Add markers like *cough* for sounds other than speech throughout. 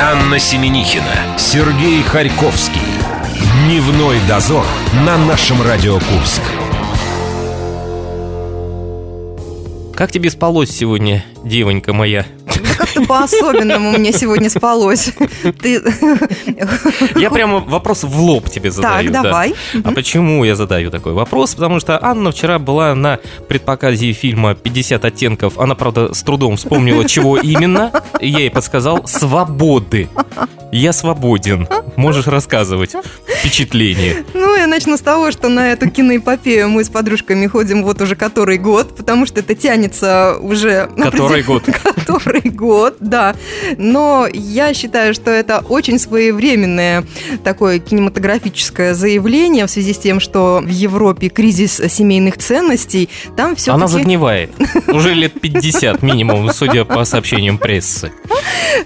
Анна Семенихина, Сергей Харьковский. Дневной дозор на нашем Радио Курск. Как тебе спалось сегодня, девонька моя? Да как-то по-особенному мне сегодня спалось. Ты... Я прямо вопрос в лоб тебе задаю. Так, да. давай. А почему я задаю такой вопрос? Потому что Анна вчера была на предпоказе фильма «50 оттенков». Она, правда, с трудом вспомнила, чего именно. Я ей подсказал «свободы». Я свободен. Можешь рассказывать впечатление. Ну, я начну с того, что на эту киноэпопею мы с подружками ходим вот уже который год, потому что это тянется уже... Который год? *laughs* Который год, да. Но я считаю, что это очень своевременное такое кинематографическое заявление в связи с тем, что в Европе кризис семейных ценностей, там все Она загнивает. Уже лет 50 минимум, судя по сообщениям прессы.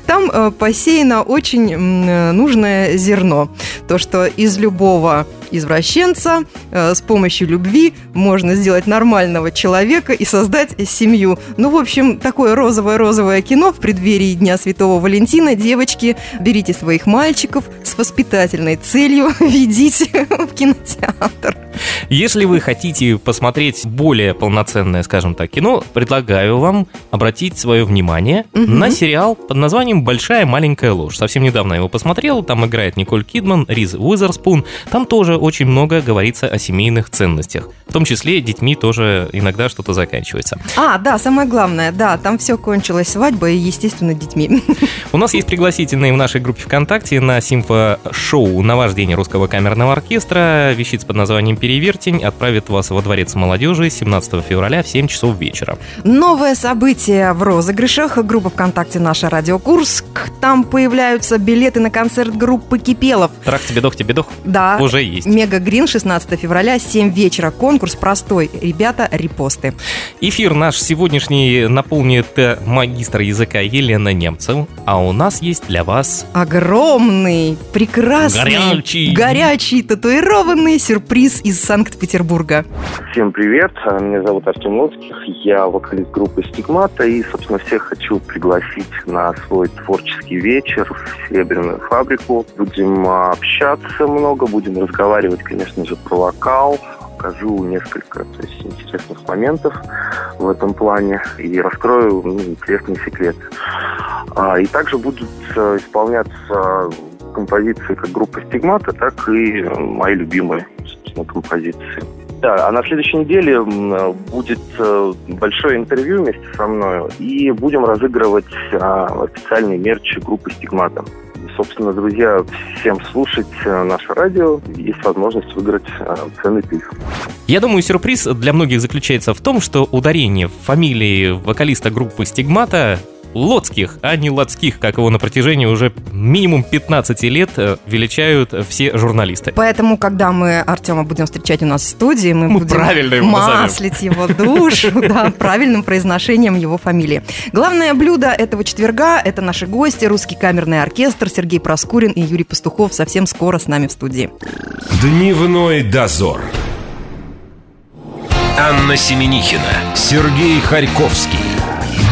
Там э, посеяно очень э, нужное зерно. То, что из любого извращенца э, с помощью любви можно сделать нормального человека и создать семью. Ну, в общем, такое розовое-розовое кино в преддверии Дня Святого Валентина. Девочки, берите своих мальчиков с воспитательной целью, *laughs* ведите в кинотеатр. Если вы хотите посмотреть более полноценное, скажем так, кино, предлагаю вам обратить свое внимание Мгм. на сериал под названием «Большая маленькая ложь». Совсем недавно его посмотрел, там играет Николь Кидман, Риз Уизерспун. Там тоже очень много говорится о семейных ценностях. В том числе детьми тоже иногда что-то заканчивается. А, да, самое главное, да, там все кончилось свадьбой и, естественно, детьми. У нас есть пригласительные в нашей группе ВКонтакте на симфо-шоу «Наваждение русского камерного оркестра». Вещица под названием «Перевертень» отправит вас во Дворец молодежи 17 февраля в 7 часов вечера. Новое событие в розыгрышах. Группа ВКонтакте «Наша Радио Курск». Там появляются билеты на концерт группы Кипелов. Трах тебе дох тебе дох Да, уже есть. Мега Грин, 16 февраля, 7 вечера. Конкурс простой. Ребята, репосты. Эфир наш сегодняшний наполнит э, магистр языка Елена Немцев, а у нас есть для вас Огромный, прекрасный, Горячий. горячий татуированный сюрприз из Санкт-Петербурга. Всем привет, А, меня зовут Артем Лоцких, я вокалист группы «Стигмата» и, собственно, всех хочу пригласить на свой творческий вечер в Серебряную фабрику. Будем а, общаться много, будем разговаривать, конечно же, про вокал, покажу несколько то есть, интересных моментов в этом плане и раскрою ну, интересные секреты. А, и также будут а, исполняться композиции как группы «Стигмата», так и э, мои любимые, собственно, композиции. Да, а на следующей неделе будет э, большое интервью вместе со мной, и будем разыгрывать официальный мерч группы «Стигмата». Собственно, друзья, всем слушать э, наше радио, есть возможность выиграть э, ценный приз. Я думаю, сюрприз для многих заключается в том, что ударение в фамилии вокалиста группы «Стигмата» Лоцких, а не Лоцких, как его на протяжении уже минимум 15 лет э, величают все журналисты. Поэтому, когда мы Артема будем встречать у нас в студии, мы, Мы будем правильно его назовем. маслить его душу *laughs* да, правильным произношением его фамилии. Главное блюдо этого четверга – это наши гости, русский камерный оркестр Сергей Проскурин и Юрий Пастухов совсем скоро с нами в студии. Дневной дозор. Анна Семенихина, Сергей Харьковский.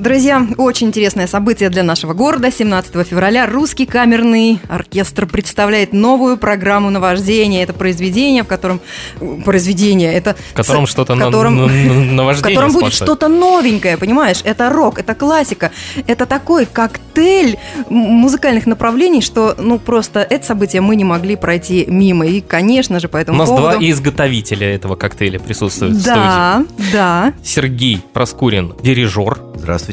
Друзья, очень интересное событие для нашего города. 17 февраля русский камерный оркестр представляет новую программу наваждения. Это произведение, в котором... Произведение, это... В котором что-то в на- котором- на- на- *laughs* В наваждение котором будет что-то новенькое, понимаешь? Это рок, это классика. Это такой коктейль музыкальных направлений, что, ну, просто это событие мы не могли пройти мимо. И, конечно же, по У нас два поводу... изготовителя этого коктейля присутствуют в Да, да. студии. Сергей Проскурин, дирижер, Здравствуйте.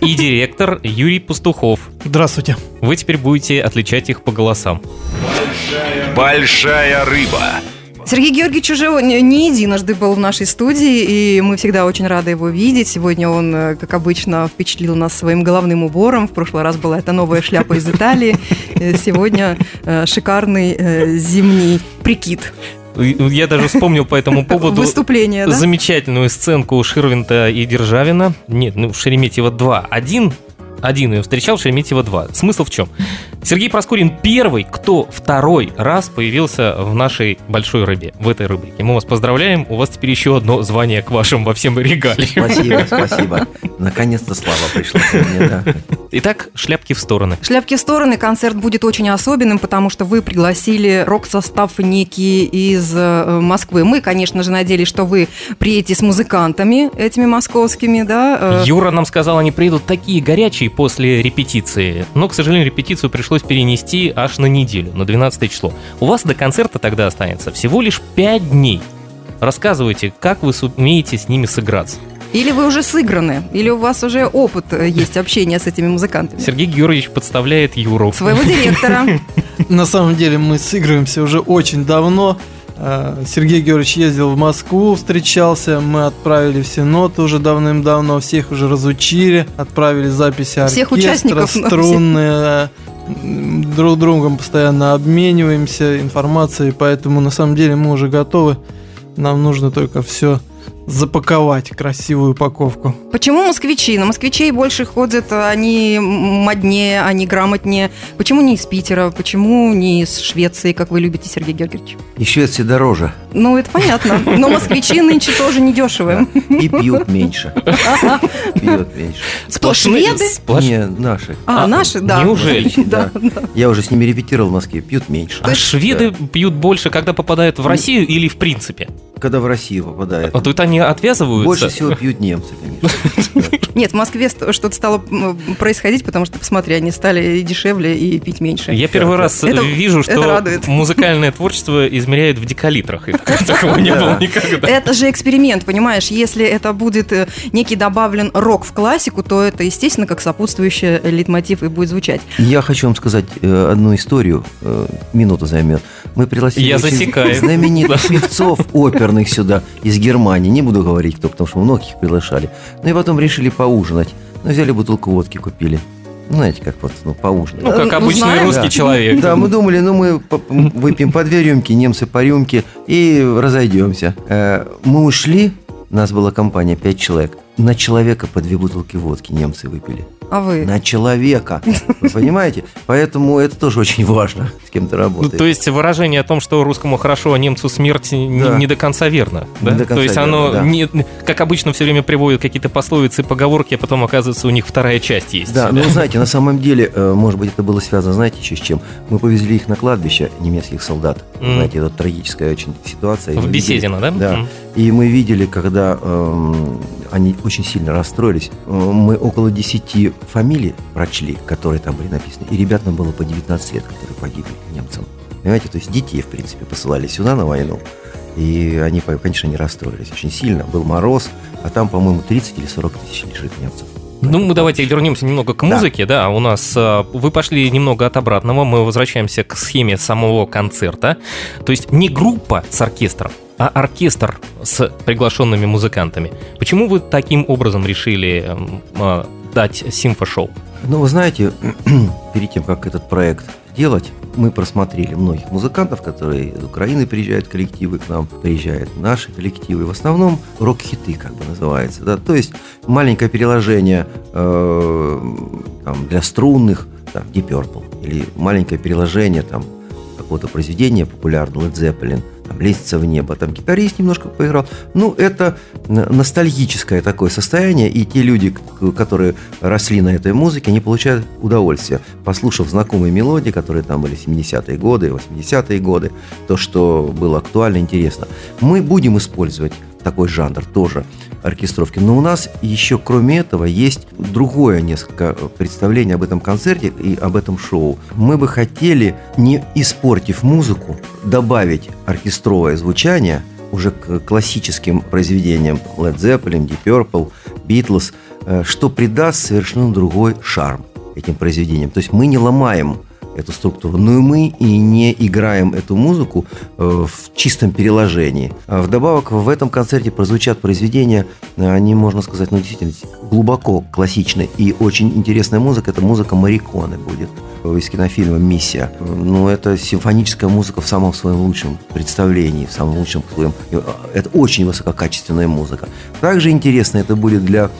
И директор Юрий Пастухов. Здравствуйте. Вы теперь будете отличать их по голосам. Большая рыба. Сергей Георгиевич уже не единожды был в нашей студии, и мы всегда очень рады его видеть. Сегодня он, э, как обычно, впечатлил нас своим головным убором. В прошлый раз была эта новая шляпа из Италии. Э, Сегодня э, шикарный зимний прикид. Я даже вспомнил по этому *laughs* поводу Выступление, да? замечательную сценку Ширвинта и Державина. Нет, ну Шереметьево 2. Один один ее встречал, Шереметьево два. Смысл в чем? Сергей Проскурин первый, кто второй раз появился в нашей большой рыбе, в этой рубрике. Мы вас поздравляем, у вас теперь еще одно звание к вашим во всем регалиям. Спасибо, спасибо. Наконец-то слава пришла ко мне, да. Итак, шляпки в стороны. Шляпки в стороны, концерт будет очень особенным, потому что вы пригласили рок-состав некий из э, Москвы. Мы, конечно же, надеялись, что вы приедете с музыкантами этими московскими, да. э, Юра нам сказал, они приедут такие горячие после репетиции. Но, к сожалению, репетицию пришлось перенести аж на неделю, на 12 число. У вас до концерта тогда останется всего лишь 5 дней. Рассказывайте, как вы сумеете с ними сыграться. Или вы уже сыграны, или у вас уже опыт э, есть общения с этими музыкантами. Сергей Георгиевич подставляет Юру. Своего директора. *laughs* На самом деле мы сыгрываемся уже очень давно. Э, Сергей Георгиевич ездил в Москву, встречался, мы отправили все ноты уже давным-давно, всех уже разучили, отправили записи оркестра, Всех участников, ну, струнные, друг другом постоянно обмениваемся информацией, поэтому на самом деле мы уже готовы. Нам нужно только все запаковать, красивую упаковку. Почему москвичи? На москвичей больше ходят, они моднее, они грамотнее. Почему не из Питера? Почему не из Швеции, как вы любите, Сергей Георгиевич? И Швеция дороже. Ну, это понятно. Но москвичи нынче тоже не дешевые. И пьют меньше. Пьют меньше. Кто, шведы? Не, наши. А, А, наши, да. неужели? *laughs* Да. Я уже с ними репетировал в Москве. Пьют меньше. А шведы пьют больше, когда попадают в Россию или в принципе? Когда в Россию попадает. А тут они отвязываются. Больше всего пьют немцы, конечно. *laughs* Нет, в Москве что-то стало происходить, потому что, посмотри, они стали и дешевле и пить меньше. Я первый раз Это- вижу, это что радует. музыкальное творчество измеряют в декалитрах. Такого не было никогда. Это же эксперимент, понимаешь? Если это будет э, некий добавлен рок в классику, то это, естественно, как сопутствующий лейтмотив и будет звучать. Я хочу вам сказать э, одну историю. э, Минуту займет. Мы пригласили Я засекаю. знаменитых певцов оперных сюда из Германии. Не буду говорить кто, потому что многих приглашали. Ну и потом решили поужинать. Ну, взяли бутылку водки, купили. Ну, Знаете, как вот, ну, поужинать. Ну, как Ну, обычный знаем. русский Да. человек. Да, мы думали, ну мы выпьем по две рюмки, немцы по рюмке и разойдемся. Э, Мы ушли, нас была компания, пять человек. На человека по две бутылки водки немцы выпили. А вы? На человека. Вы понимаете? Поэтому это тоже очень важно, с кем ты Ну, работаешь. то есть выражение о том, что русскому хорошо, а немцу смерть, не, Да. не до конца верно. Не да? до конца то есть оно, верно, да. не, как обычно, все время приводят какие-то пословицы, поговорки, а потом оказывается у них вторая часть есть. Да, ну знаете, на самом деле, э, может быть, это было связано, знаете, еще с чем? Мы повезли их на кладбище немецких солдат. М. Знаете, это трагическая очень ситуация. И В мы видели- Беседино, да? Да. М. И мы видели, когда эм, они очень сильно расстроились. Э, Мы около 10 фамилий прочли, которые там были написаны. И ребят нам было по 19 лет, которые погибли немцам. Понимаете, то есть детей, в принципе, посылали сюда на войну. И они, конечно, не расстроились очень сильно. Был мороз, а там, по-моему, 30 или 40 тысяч лежит немцев. Ну, мы давайте вернемся немного к Да. музыке, да. У нас а, вы пошли немного от обратного. Мы возвращаемся к схеме самого концерта. То есть не группа с оркестром, а оркестр с приглашенными музыкантами. Почему вы таким образом решили эм, а, дать симфошоу? Ну, вы знаете, *clears throat* перед тем, как этот проект делать, мы просмотрели многих музыкантов, которые из Украины приезжают, коллективы к нам, приезжают наши коллективы. В основном рок-хиты, как бы называется. Да? То есть маленькое переложение э, там, для струнных, там, Deep Purple, или маленькое переложение там, какого-то произведения популярного, Led Zeppelin, там, «Лестница в небо», там гитарист немножко поиграл. Ну, это ностальгическое такое состояние, и те люди, которые росли на этой музыке, они получают удовольствие, послушав знакомые мелодии, которые там были в 70-е годы, 80-е годы, то, что было актуально, интересно. Мы будем использовать такой жанр тоже оркестровки. Но у нас еще, кроме этого, есть другое несколько представление об этом концерте и об этом шоу. Мы бы хотели, не испортив музыку, добавить оркестровое звучание уже к классическим произведениям Led Zeppelin, Deep Purple, Beatles, э, что придаст совершенно другой шарм этим произведениям. То есть мы не ломаем эту структуру, но и мы и не играем эту музыку э, в чистом переложении. А Вдобавок в этом концерте прозвучат произведения, э, они, можно сказать, ну действительно глубоко классичные и очень интересная музыка. Это музыка Мариконы будет э, из кинофильма «Миссия». Ну, это симфоническая музыка в самом своем лучшем представлении, в самом лучшем своем... Это очень высококачественная музыка. Также интересно это будет для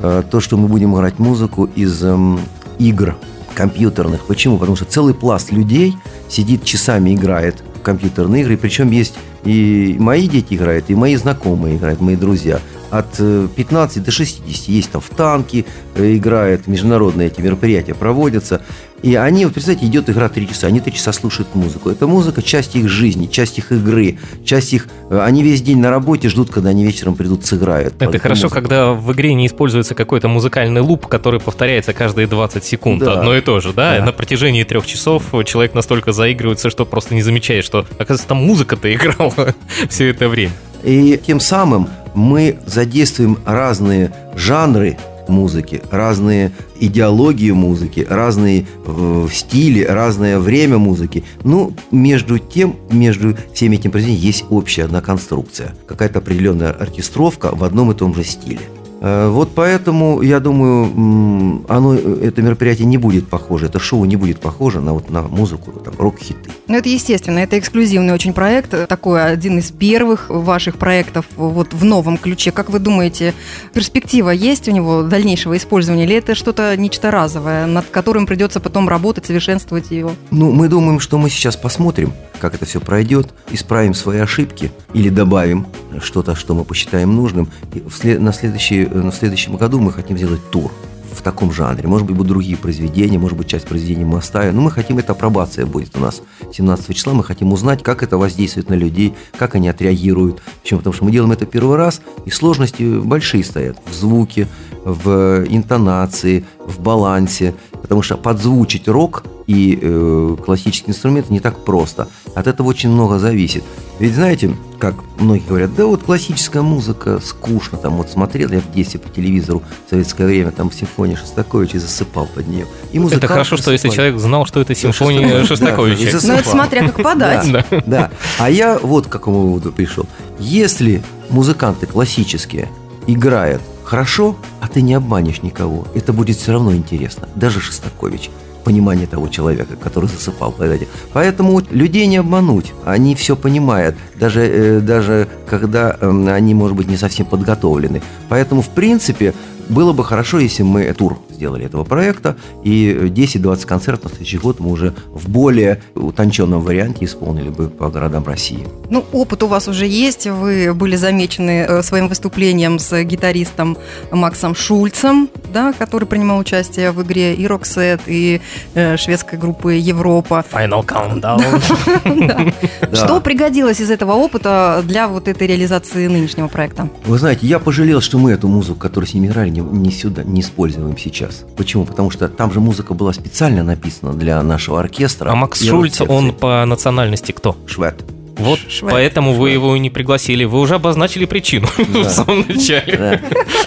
то, что мы будем играть музыку из эм, игр компьютерных. Почему? Потому что целый пласт людей сидит часами играет в компьютерные игры, причем есть и мои дети играют, и мои знакомые играют, мои друзья. От 15 до 60 есть там в танки, э, играют, международные эти мероприятия проводятся. И они, вот представьте, идет игра три часа, они три часа слушают музыку. Эта музыка – часть их жизни, часть их игры, часть их... Э, они весь день на работе ждут, когда они вечером придут, сыграют. Это хорошо, музыку. когда в игре не используется какой-то музыкальный луп, который повторяется каждые 20 секунд. Да. Одно и то же, да? да? На протяжении трех часов человек настолько заигрывается, что просто не замечает, что, оказывается, там музыка-то играла *laughs* все это время. И тем самым мы задействуем разные жанры музыки, разные идеологии музыки, разные э, стили, разное время музыки. Ну, между тем, между всеми этими произведениями есть общая одна конструкция. Какая-то определенная оркестровка в одном и том же стиле. Э, вот поэтому, я думаю, оно, это мероприятие не будет похоже, это шоу не будет похоже на, вот, на музыку, там, рок-хиты. Ну, это естественно, это эксклюзивный очень проект, такой один из первых ваших проектов вот в новом ключе. Как вы думаете, перспектива есть у него дальнейшего использования, или это что-то нечто разовое, над которым придется потом работать, совершенствовать его? Ну, мы думаем, что мы сейчас посмотрим, как это все пройдет, исправим свои ошибки или добавим что-то, что мы посчитаем нужным. И на следующий в следующем году мы хотим сделать тур в таком жанре. Может быть, будут другие произведения, может быть, часть произведений мы оставим. Но мы хотим, это апробация будет у нас 17 числа. Мы хотим узнать, как это воздействует на людей, как они отреагируют. Почему? Потому что мы делаем это первый раз, и сложности большие стоят в звуке, в интонации, в балансе. Потому что подзвучить рок и э, классический инструмент не так просто. От этого очень много зависит. Ведь знаете, как многие говорят, да вот классическая музыка скучно, там вот смотрел я в детстве по телевизору в советское время, там симфония Шостаковича и засыпал под нее. И это хорошо, что если человек знал, что это симфония Шостаковича. Ну это смотря как подать. Да, а я вот к какому выводу пришел. Если музыканты классические играют хорошо, а ты не обманешь никого, это будет все равно интересно, даже Шостакович понимание того человека, который засыпал этим. Поэтому людей не обмануть, они все понимают, даже, э, даже когда эм, они, может быть, не совсем подготовлены. Поэтому, в принципе, было бы хорошо, если мы тур сделали этого проекта, и 10-20 концертов на следующий год мы уже в более утонченном варианте исполнили бы по городам России. Ну, опыт у вас уже есть, вы были замечены э, своим выступлением с гитаристом Максом Шульцем, да, который принимал участие в игре и Роксет, и э, шведской группы Европа. Final Countdown. *laughs* Что пригодилось из этого опыта для вот этой реализации нынешнего проекта? Вы знаете, я пожалел, что мы эту музыку, которую с ними играли, не сюда, не используем сейчас сейчас. Почему? Потому что там же музыка была специально написана для нашего оркестра. А Макс Шульц, он по национальности кто? Швед. Вот Швед. поэтому Швед. вы его и не пригласили. Вы уже обозначили причину *laughs* да. в самом начале.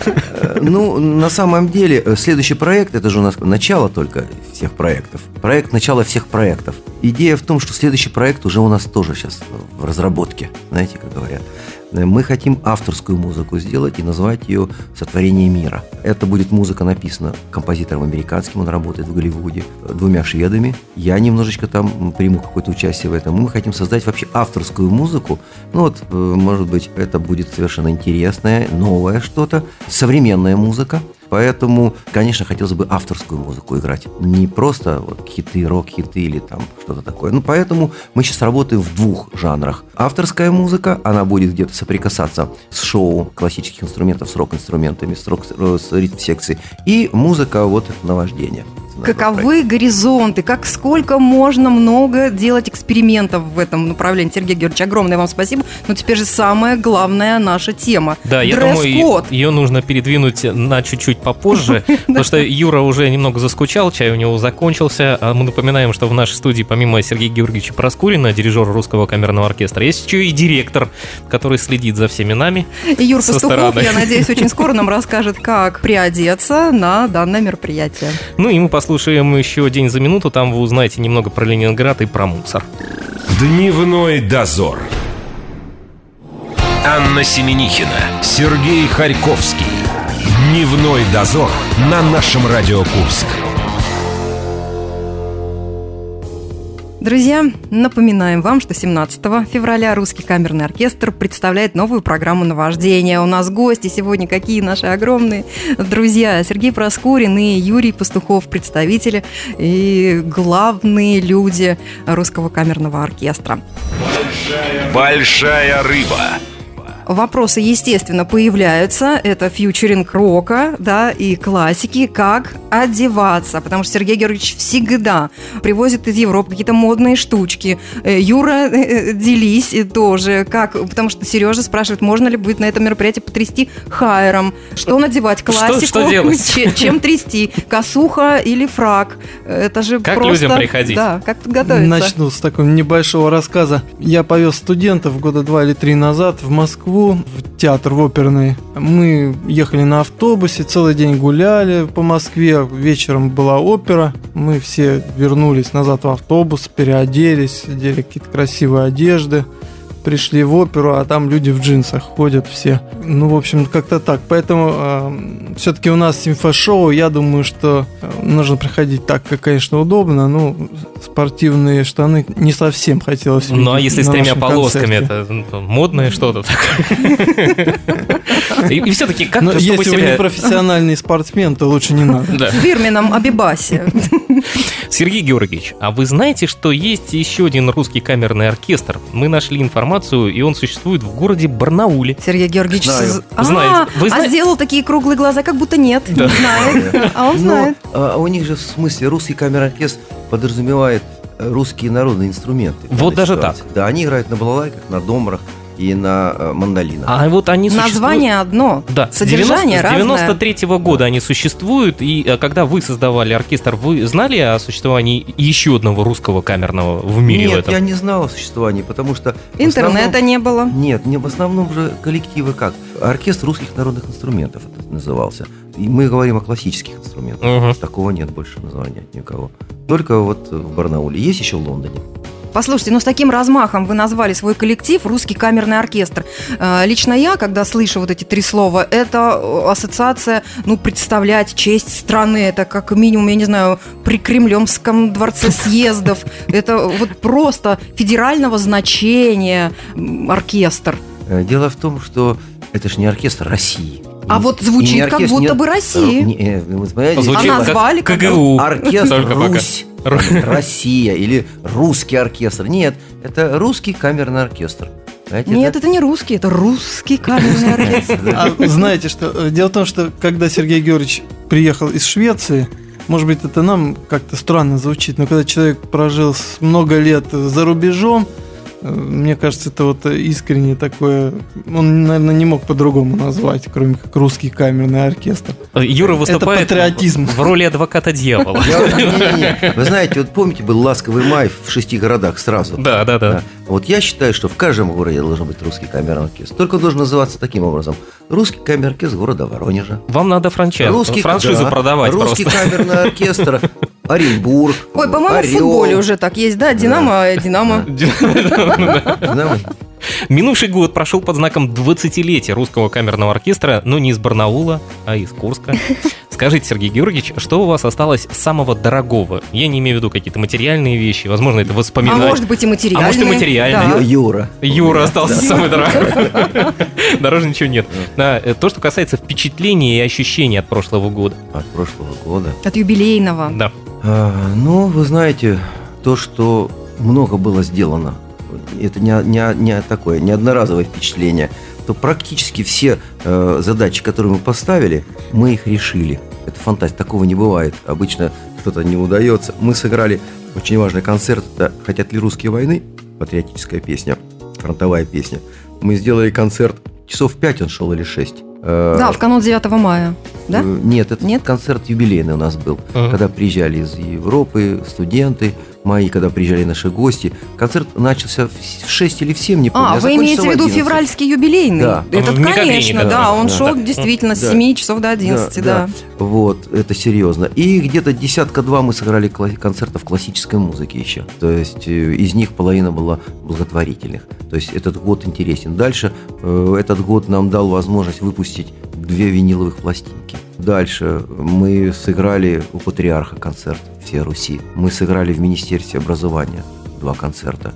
Да. Ну, на самом деле, э, следующий проект, это же у нас начало только всех проектов. Проект начала всех проектов. Идея в том, что следующий проект уже у нас тоже сейчас в разработке, знаете, как говорят. Мы хотим авторскую музыку сделать и назвать ее «Сотворение мира». Это будет музыка написана композитором американским, он работает в Голливуде, двумя шведами. Я немножечко там приму какое-то участие в этом. Мы хотим создать вообще авторскую музыку. Ну вот, э, может быть, это будет совершенно интересное, новое что-то, современная музыка. Поэтому, конечно, хотелось бы авторскую музыку играть. Не просто вот хиты, рок-хиты или там что-то такое. Ну, поэтому мы сейчас работаем в двух жанрах. Авторская музыка, она будет где-то соприкасаться с шоу классических инструментов, с рок-инструментами, с, рок, с ритм-секцией. И музыка вот наваждения. Каковы горизонты? Как сколько можно много делать экспериментов в этом направлении? Сергей Георгиевич, огромное вам спасибо. Но теперь же самая главная наша тема. Да, я думаю, ее нужно передвинуть на чуть-чуть попозже, *laughs* потому что Юра уже немного заскучал, чай у него закончился. А мы напоминаем, что в нашей студии помимо Сергея Георгиевича Проскурина, дирижера русского камерного оркестра, есть еще и директор, который следит за всеми нами. И Юр Пастухов, я надеюсь, очень скоро нам расскажет, как приодеться на данное мероприятие. Ну и мы послушаем послушаем еще «День за минуту», там вы узнаете немного про Ленинград и про мусор. Дневной дозор. Анна Семенихина, Сергей Харьковский. Дневной дозор на нашем Радио Курск. Друзья, напоминаем вам, что 17 февраля Русский камерный оркестр представляет новую программу наваждения. У нас гости сегодня какие наши огромные друзья. Сергей Проскурин и Юрий Пастухов, представители и главные люди Русского камерного оркестра. Большая рыба. Вопросы, естественно, появляются. Это фьючеринг рока, да, и классики. Как одеваться? Потому что Сергей Георгиевич всегда привозит из Европы какие-то модные штучки. Э, Юра, э, делись тоже. Как? Потому что Сережа спрашивает, можно ли будет на этом мероприятии потрясти хайером. Что надевать? Классику? что делать? *laughs* Че- Чем трясти? Косуха или фрак? Это же Как просто... людям приходить? Да, как готовиться? Начну с такого небольшого рассказа. Я повез студентов года два или три назад в Москву, в театр, в оперный. Мы ехали на автобусе, целый день гуляли по Москве, вечером была опера. Мы все вернулись назад в автобус, переоделись, одели какие-то красивые одежды. Пришли в оперу, а там люди в джинсах ходят все. Ну, в общем, как-то так. Поэтому все-таки у нас симфошоу. Я думаю, что э, нужно приходить так, как, конечно, удобно. Ну, спортивные штаны не совсем хотелось Ну, а если с тремя полосками, концерте. это ну, модное что-то такое. *laughs* И, все-таки как Но если вы не профессиональный спортсмен, то лучше не надо. В фирменном Абибасе. Сергей Георгиевич, а вы знаете, что есть еще один русский камерный оркестр? Мы нашли информацию, и он существует в городе Барнауле. Сергей Георгиевич Знаю. з- А, Знает. Вы а зна- сделал такие круглые глаза, как будто нет. Да. Не знает. А он Но знает. а, у них же в смысле русский камерный оркестр подразумевает э, русские народные инструменты. Вот даже ситуации. Да, они играют на балалайках, на домрах и на э, мандолинах. А вот они существуют... Название одно. Да, с Содержание 90 с разное. 93 года они существуют, и э, когда вы создавали оркестр, вы знали о существовании еще одного русского камерного в мире в Нет, этом? я не знал о существовании, потому что... в Интернета основном- не было. Нет, не в основном же коллективы как? Оркестр русских народных инструментов это назывался. И мы говорим о классических инструментах. Мгм. Такого нет больше названия от никого. Только вот в Барнауле. Есть еще в Лондоне. Послушайте, ну с таким размахом вы назвали свой коллектив «Русский камерный оркестр». Э, Лично я, когда слышу вот эти три слова, это э, ассоциация, ну, представлять честь страны. Это как минимум, я не знаю, при Кремлевском дворце съездов. Это вот просто федерального значения оркестр. Э, Дело в том, что это же не оркестр России. А вот звучит не как оркестр, будто не- бы России. Не, вы А как назвали как- КГУ. Оркестр Только пока. Русь, Россия или русский оркестр. Нет, это русский камерный оркестр. Знаете, Нет, это не русский, это русский камерный оркестр. А знаете что? э, Дело в том, что когда Сергей Георгиевич приехал из Швеции, может быть, это нам как-то странно звучит, но когда человек прожил много лет за рубежом, мне кажется, это вот искренне такое... Он, наверное, не мог по-другому назвать, кроме как русский камерный оркестр. Юра выступает патриотизм. в роли адвоката дьявола. Вы знаете, вот помните, был ласковый май в шести городах сразу. Да, да, да. Да. Вот я считаю, что в каждом городе должен быть русский камерный оркестр. Только он должен называться таким образом. Русский камерный оркестр города Воронежа. Вам надо франчайз, Русский, франшизу да. продавать Русский просто. камерный оркестр Оренбург. Ой, по-моему, в футболе уже так есть, да? Динамо, э, Динамо. *laughs* Динамо. *laughs* Минувший год прошел под знаком 20-летия русского камерного оркестра, но не из Барнаула, а из Курска. Скажите, Сергей Георгиевич, что у вас осталось самого дорогого? Я не имею в виду какие-то материальные вещи, возможно, это А воспоминания. может быть и материальные. А может, и материальные. Да. Юра. Юра остался самый дорогой. *laughs* Дороже ничего нет. Да, э, То, что касается впечатлений и ощущений от прошлого года. От прошлого года. От юбилейного. Да. А, ну, вы знаете, то, что много было сделано, это не, не, не такое, не одноразовое впечатление, то практически все э, задачи, которые мы поставили, мы их решили. Это фантастика, такого не бывает. Обычно что-то не удается. Мы сыграли очень важный концерт, это «Хотят ли русские войны?» Патриотическая песня, фронтовая песня. Мы сделали концерт, часов пять он шел или шесть. Э, Да, в канун 9 мая. Да? э, Нет, это Нет? концерт юбилейный у нас был. Ага. Когда приезжали из Европы студенты мои, когда приезжали наши гости. Концерт начался в 6 или в 7, не помню. А, вы имеете в виду 11. февральский юбилейный? Да. Это, В конечно, да, был. он Да. шел Да. действительно с Да. 7 часов до 11, да. Вот, это серьезно. И где-то десятка-два мы сыграли концертов классической музыки еще. То есть э, из них половина была благотворительных. То есть этот год интересен. Дальше э, этот год нам дал возможность выпустить две виниловых пластинки. Дальше мы сыграли у Патриарха концерт «Все Руси». Мы сыграли в Министерстве образования два концерта.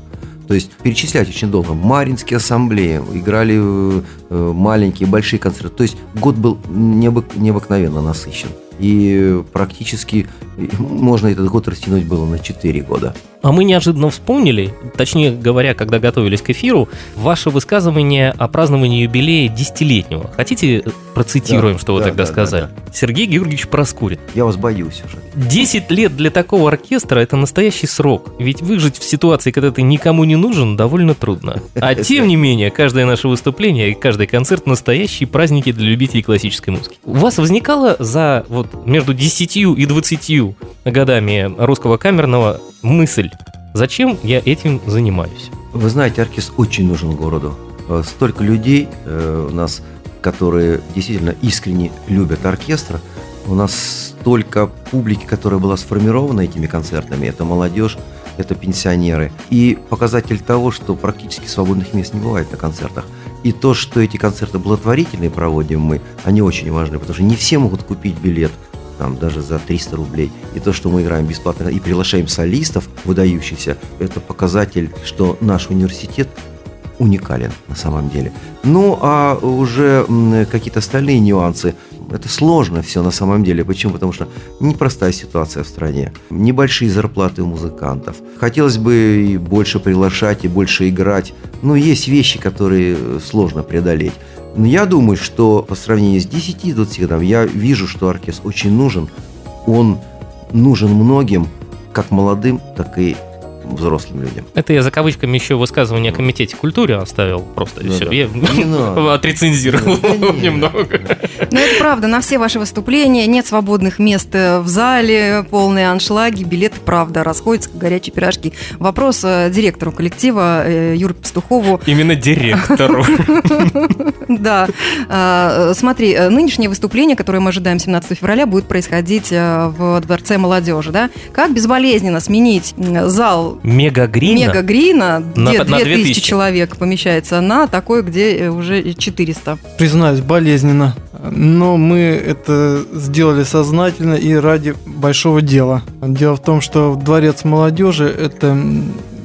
То есть перечислять очень долго. Маринские ассамблеи, играли э, э, маленькие, большие концерты. То есть год был необык- необыкновенно насыщен. И практически можно этот год растянуть было на 4 года. А мы неожиданно вспомнили, точнее говоря, когда готовились к эфиру, ваше высказывание о праздновании юбилея десятилетнего. Хотите процитируем, Да, что вы да, тогда да, сказали? да, Сергей Георгиевич Проскурин. Я вас боюсь уже. 10 лет для такого оркестра – это настоящий срок. Ведь выжить в ситуации, когда ты никому не нужен, довольно трудно. А *laughs* тем не менее, каждое наше выступление и каждый концерт – настоящие праздники для любителей классической музыки. У вас возникало за вот между 10 и 20 годами русского камерного мысль, зачем я этим занимаюсь? Вы знаете, оркестр очень нужен городу. Э, Столько людей э, у нас, которые действительно искренне любят оркестр. У нас столько публики, которая была сформирована этими концертами. Это молодежь, это пенсионеры. И показатель того, что практически свободных мест не бывает на концертах. И то, что эти концерты благотворительные проводим мы, они очень важны, потому что не все могут купить билет там даже за 300 рублей. И то, что мы играем бесплатно и приглашаем солистов выдающихся, это показатель, что наш университет уникален на самом деле. Ну, а уже какие-то остальные нюансы, это сложно все на самом деле. Почему? Потому что непростая ситуация в стране. Небольшие зарплаты у музыкантов. Хотелось бы и больше приглашать, и больше играть. Но есть вещи, которые сложно преодолеть. Но я думаю, что по сравнению с 10-20 годами, я вижу, что оркестр очень нужен. Он нужен многим, как молодым, так и взрослым людям. Это я за кавычками еще высказывание о комитете культуры оставил просто. и Да, все. да. Я надо. *laughs* отрецензировал нет. немного. Но это правда, на все ваши выступления нет свободных мест э, в зале, полные аншлаги, билеты, правда, расходятся, как горячие пирожки. Вопрос э, директору коллектива э, Юрию Пастухову. Именно директору. *laughs* Да, смотри, нынешнее выступление, которое мы ожидаем 17 февраля, будет происходить в Дворце молодежи, да? Как безболезненно сменить зал Мега Грина. Мега Грина, На- где на 2000 2000. человек помещается, на такой, где э, уже 400. Признаюсь, болезненно. Но мы это сделали сознательно и ради большого дела. Дело в том, что Дворец молодежи – это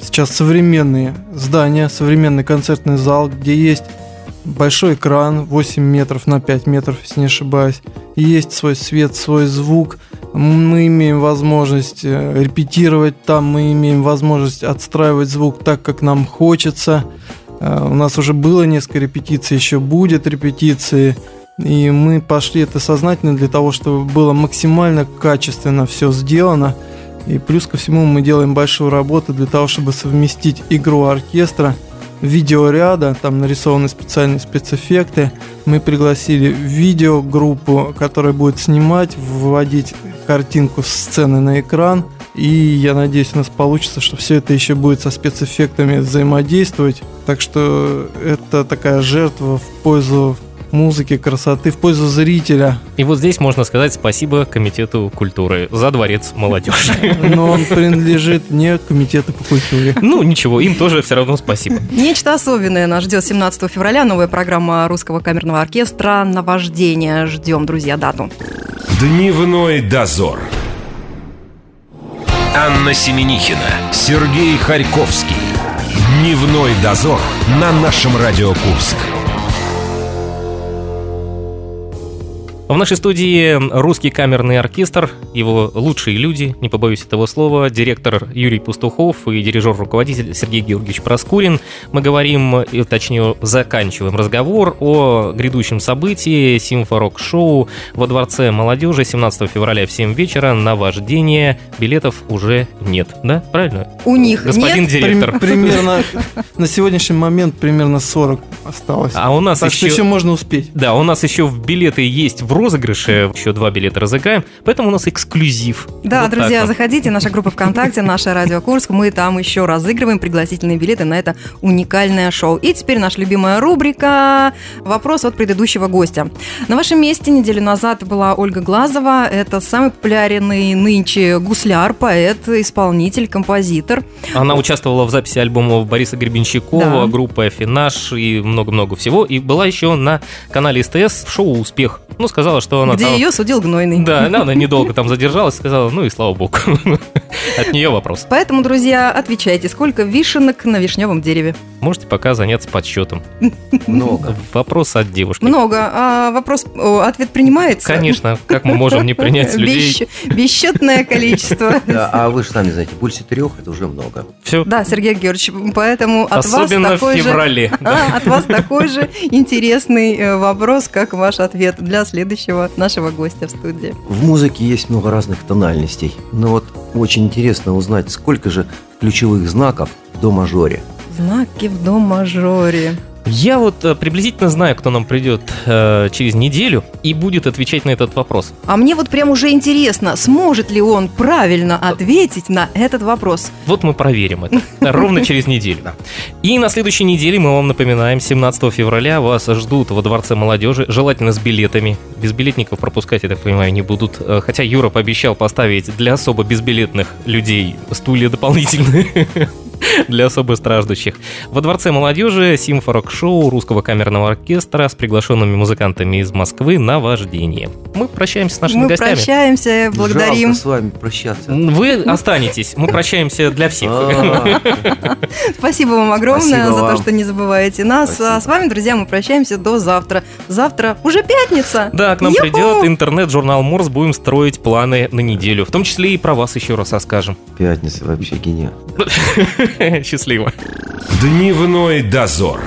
сейчас современные здания, современный концертный зал, где есть большой экран 8 метров на 5 метров, если не ошибаюсь. Есть свой свет, свой звук. Мы имеем возможность э, репетировать там, мы имеем возможность отстраивать звук так, как нам хочется. Э, У нас уже было несколько репетиций, еще будет репетиции. И мы пошли это сознательно для того, чтобы было максимально качественно все сделано. И плюс ко всему мы делаем большую работу для того, чтобы совместить игру оркестра, видеоряда, там нарисованы специальные спецэффекты. Мы пригласили видеогруппу, которая будет снимать, выводить картинку с сцены на экран. И я надеюсь, у нас получится, что все это еще будет со спецэффектами взаимодействовать. Так что это такая жертва в пользу музыки, красоты, в пользу зрителя. И вот здесь можно сказать спасибо Комитету культуры за Дворец молодежи. *laughs* Но он принадлежит не комитету по культуре. Ну, ничего, им тоже все равно спасибо. Нечто особенное нас ждет 17 февраля. Новая программа Русского камерного оркестра «Наваждение». Ждем, друзья, дату. Дневной дозор. Анна Семенихина, Сергей Харьковский. Дневной дозор на нашем Радио Курск. В нашей студии русский камерный оркестр, его лучшие люди, не побоюсь этого слова, директор Юрий Пастухов и дирижер-руководитель Сергей Георгиевич Проскурин. Мы говорим, точнее, заканчиваем разговор о грядущем событии симфорок-шоу во Дворце молодежи 17 февраля в 7 вечера на вождение. Билетов уже нет, да? Правильно? У них Господин нет. директор. Прим- примерно на сегодняшний момент примерно 40 осталось. А у нас так еще... еще можно успеть. Да, у нас еще в билеты есть в розыгрыше, еще два билета разыграем, поэтому у нас эксклюзив. Да, Вот друзья, вот. заходите, наша группа ВКонтакте, наша Радио Курск. Мы там еще разыгрываем пригласительные билеты на это уникальное шоу. И теперь наша любимая рубрика «Вопрос от предыдущего гостя». На вашем месте неделю назад была Ольга Глазова. Это самый популярный нынче гусляр, поэт, исполнитель, композитор. Она участвовала в записи альбомов Бориса Гребенщикова, Да. группы «Афинаж» и много-много всего. И была еще на канале СТС в шоу «Успех». Ну, сказала, что она где там... ее судил Гнойный. Да, она, она недолго там *laughs* задержалась, сказала, ну и слава богу. *laughs* От нее вопрос. Поэтому, друзья, отвечайте, сколько вишенок на вишневом дереве? Можете пока заняться подсчетом. Много. Вопрос от девушки. Много. А вопрос, ответ принимается? Конечно, как мы можем не принять людей? Бесчетное количество. Да, а вы же сами знаете, больше трех это уже много. Все. Да, Сергей Георгиевич, поэтому от Особенно вас в такой же... феврале. *laughs* А, от вас такой же интересный э, вопрос, как ваш ответ для следующего нашего гостя в студии. В музыке есть много разных тональностей. Но вот очень интересно узнать, сколько же ключевых знаков в до мажоре. Знаки в до мажоре. Я вот э, приблизительно знаю, кто нам придет э, через неделю и будет отвечать на этот вопрос. А мне вот прям уже интересно, сможет ли он правильно ответить на этот вопрос. Вот мы проверим это *laughs* ровно через неделю. И на следующей неделе мы вам напоминаем, 17 февраля вас ждут во Дворце молодежи, желательно с билетами. Без билетников пропускать, я так понимаю, не будут. Э, Хотя Юра пообещал поставить для особо безбилетных людей стулья дополнительные. *laughs* *laughs* Для особо страждущих. Во Дворце молодежи симфорок-шоу русского камерного оркестра с приглашенными музыкантами из Москвы на вождение. Мы прощаемся с нашими Мы гостями. прощаемся, благодарим. Жалко с вами прощаться. Вы останетесь. Мы прощаемся для всех. А, *laughs* Спасибо вам огромное за то, что не забываете нас. А с вами, друзья, мы прощаемся до завтра. Завтра уже пятница. Да, к нам придет интернет-журнал Морс, будем строить планы на неделю. В том числе и про вас еще раз расскажем. Пятница вообще гениально. *laughs* *laughs* Счастливо. Дневной дозор.